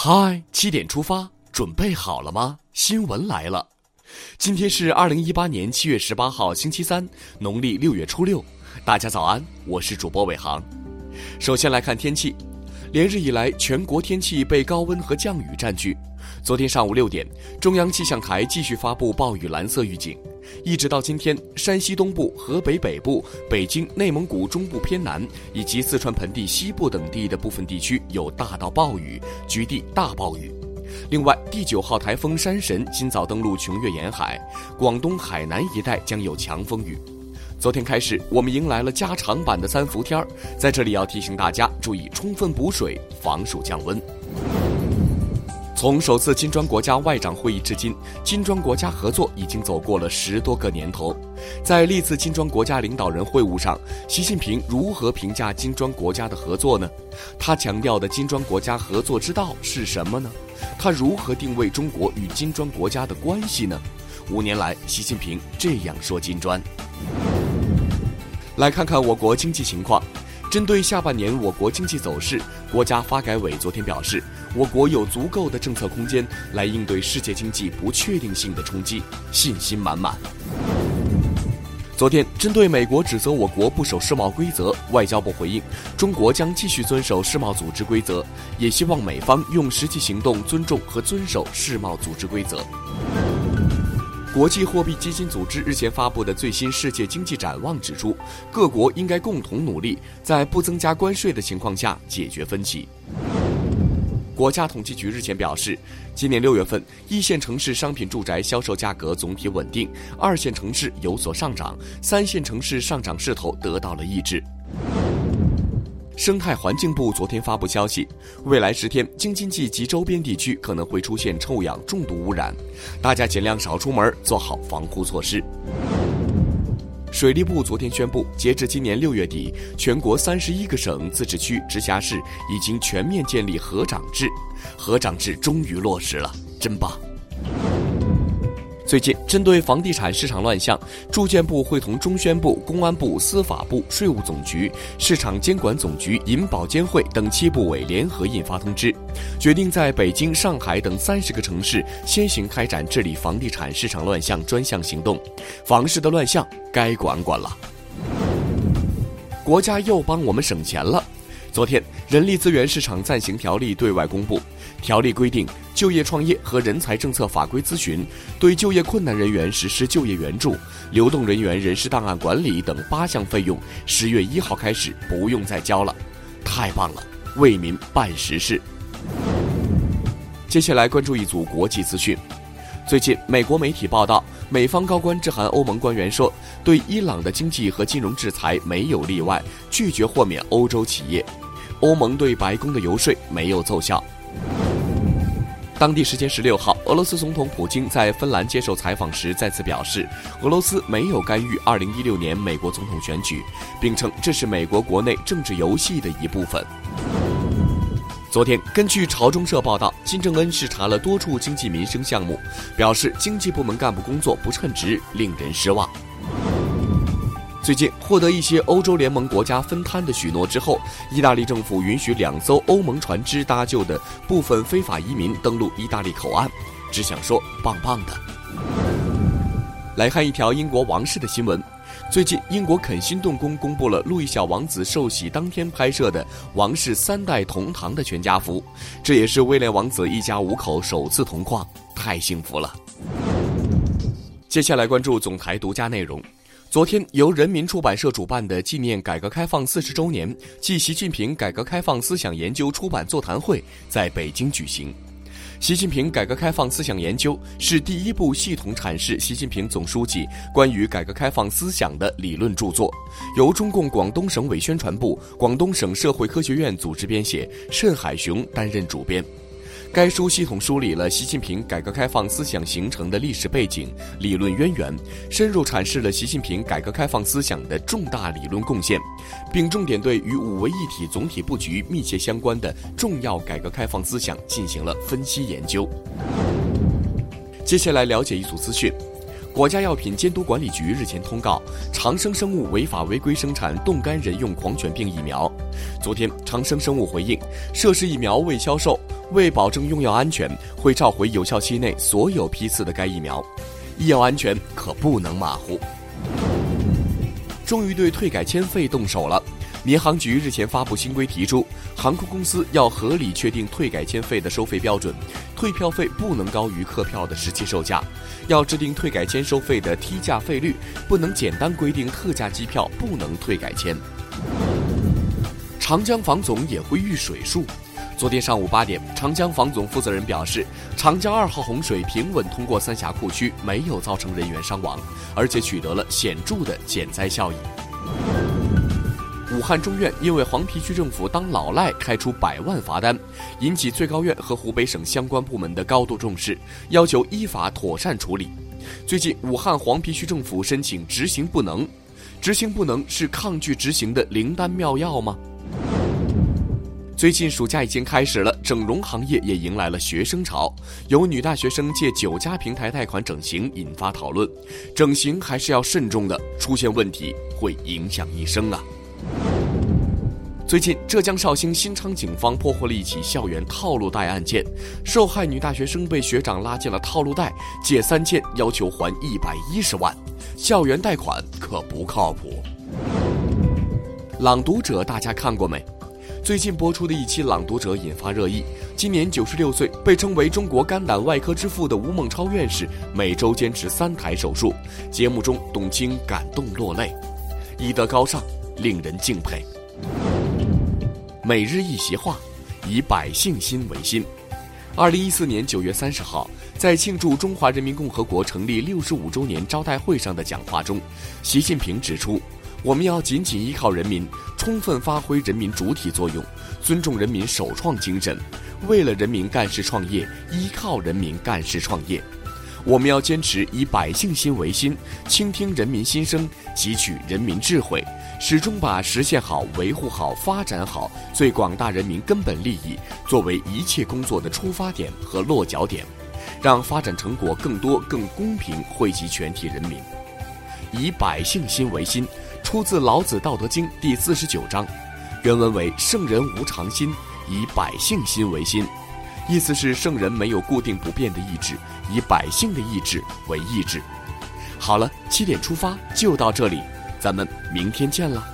嗨，七点出发，准备好了吗？新闻来了，今天是二零一八年七月十八号，星期三，农历六月初六。大家早安，我是主播伟航。首先来看天气，连日以来，全国天气被高温和降雨占据。昨天上午六点，中央气象台继续发布暴雨蓝色预警。一直到今天，山西东部、河北北部、北京、内蒙古中部偏南以及四川盆地西部等地的部分地区有大到暴雨，局地大暴雨。另外，第九号台风山神今早登陆琼越沿海，广东海南一带将有强风雨。昨天开始，我们迎来了加长版的三伏天儿，在这里要提醒大家注意充分补水，防暑降温。从首次金砖国家外长会议至今，金砖国家合作已经走过了十多个年头。在历次金砖国家领导人会晤上，习近平如何评价金砖国家的合作呢？他强调的金砖国家合作之道是什么呢？他如何定位中国与金砖国家的关系呢？五年来，习近平这样说金砖。来看看我国经济情况。针对下半年我国经济走势，国家发改委昨天表示，我国有足够的政策空间来应对世界经济不确定性的冲击，信心满满。昨天，针对美国指责我国不守世贸规则，外交部回应，中国将继续遵守世贸组织规则，也希望美方用实际行动尊重和遵守世贸组织规则。国际货币基金组织日前发布的最新世界经济展望指出，各国应该共同努力，在不增加关税的情况下解决分歧。国家统计局日前表示，今年六月份一线城市商品住宅销售价格总体稳定，二线城市有所上涨，三线城市上涨势头得到了抑制。生态环境部昨天发布消息，未来十天京津冀及周边地区可能会出现臭氧重度污染，大家尽量少出门，做好防护措施。水利部昨天宣布，截至今年六月底，全国三十一个省、自治区、直辖市已经全面建立河长制，河长制终于落实了，真棒。最近，针对房地产市场乱象，住建部会同中宣部、公安部、司法部、税务总局、市场监管总局、银保监会等七部委联合印发通知，决定在北京、上海等三十个城市先行开展治理房地产市场乱象专项行动，房市的乱象该管管了。国家又帮我们省钱了。昨天，人力资源市场暂行条例对外公布。条例规定，就业创业和人才政策法规咨询，对就业困难人员实施就业援助、流动人员人事档案管理等八项费用，十月一号开始不用再交了，太棒了，为民办实事。接下来关注一组国际资讯。最近，美国媒体报道，美方高官致函欧盟官员说，对伊朗的经济和金融制裁没有例外，拒绝豁免欧洲企业。欧盟对白宫的游说没有奏效。当地时间十六号，俄罗斯总统普京在芬兰接受采访时再次表示，俄罗斯没有干预二零一六年美国总统选举，并称这是美国国内政治游戏的一部分。昨天，根据朝中社报道，金正恩视察了多处经济民生项目，表示经济部门干部工作不称职，令人失望。最近获得一些欧洲联盟国家分摊的许诺之后，意大利政府允许两艘欧盟船只搭救的部分非法移民登陆意大利口岸，只想说棒棒的。来看一条英国王室的新闻，最近英国肯辛顿宫公布了路易小王子受洗当天拍摄的王室三代同堂的全家福，这也是威廉王子一家五口首次同框，太幸福了。接下来关注总台独家内容。昨天，由人民出版社主办的纪念改革开放四十周年暨习近平改革开放思想研究出版座谈会在北京举行。习近平改革开放思想研究是第一部系统阐释习近平总书记关于改革开放思想的理论著作，由中共广东省委宣传部、广东省社会科学院组织编写，盛海雄担任主编。该书系统梳理了习近平改革开放思想形成的历史背景、理论渊源，深入阐释了习近平改革开放思想的重大理论贡献，并重点对与五位一体总体布局密切相关的重要改革开放思想进行了分析研究。接下来了解一组资讯：国家药品监督管理局日前通告，长生生物违法违规生产冻干人用狂犬病疫苗。昨天，长生生物回应，涉事疫苗未销售，为保证用药安全，会召回有效期内所有批次的该疫苗。医药安全可不能马虎。终于对退改签费动手了。民航局日前发布新规，提出航空公司要合理确定退改签费的收费标准，退票费不能高于客票的实际售价，要制定退改签收费的梯价费率，不能简单规定特价机票不能退改签。长江防总也会遇水术。昨天上午八点，长江防总负责人表示，长江二号洪水平稳通过三峡库区，没有造成人员伤亡，而且取得了显著的减灾效益。武汉中院因为黄陂区政府当老赖开出百万罚单，引起最高院和湖北省相关部门的高度重视，要求依法妥善处理。最近，武汉黄陂区政府申请执行不能，执行不能是抗拒执行的灵丹妙药吗？最近暑假已经开始了，整容行业也迎来了学生潮，有女大学生借九家平台贷款整形，引发讨论。整形还是要慎重的，出现问题会影响一生啊。最近，浙江绍兴新昌警方破获了一起校园套路贷案件，受害女大学生被学长拉进了套路贷，借三千要求还一百一十万，校园贷款可不靠谱。朗读者大家看过没？最近播出的一期《朗读者》引发热议。今年九十六岁，被称为中国肝胆外科之父的吴孟超院士，每周坚持三台手术。节目中，董卿感动落泪，医德高尚，令人敬佩。每日一席话，以百姓心为心。二零一四年九月三十号，在庆祝中华人民共和国成立六十五周年招待会上的讲话中，习近平指出，我们要紧紧依靠人民，充分发挥人民主体作用，尊重人民首创精神，为了人民干事创业，依靠人民干事创业。我们要坚持以百姓心为心，倾听人民心声，汲取人民智慧。始终把实现好、维护好、发展好最广大人民根本利益作为一切工作的出发点和落脚点，让发展成果更多、更公平惠及全体人民。以百姓心为心，出自《老子·道德经》第四十九章，原文为“圣人无常心，以百姓心为心”，意思是圣人没有固定不变的意志，以百姓的意志为意志。好了，七点出发就到这里。咱们明天见了。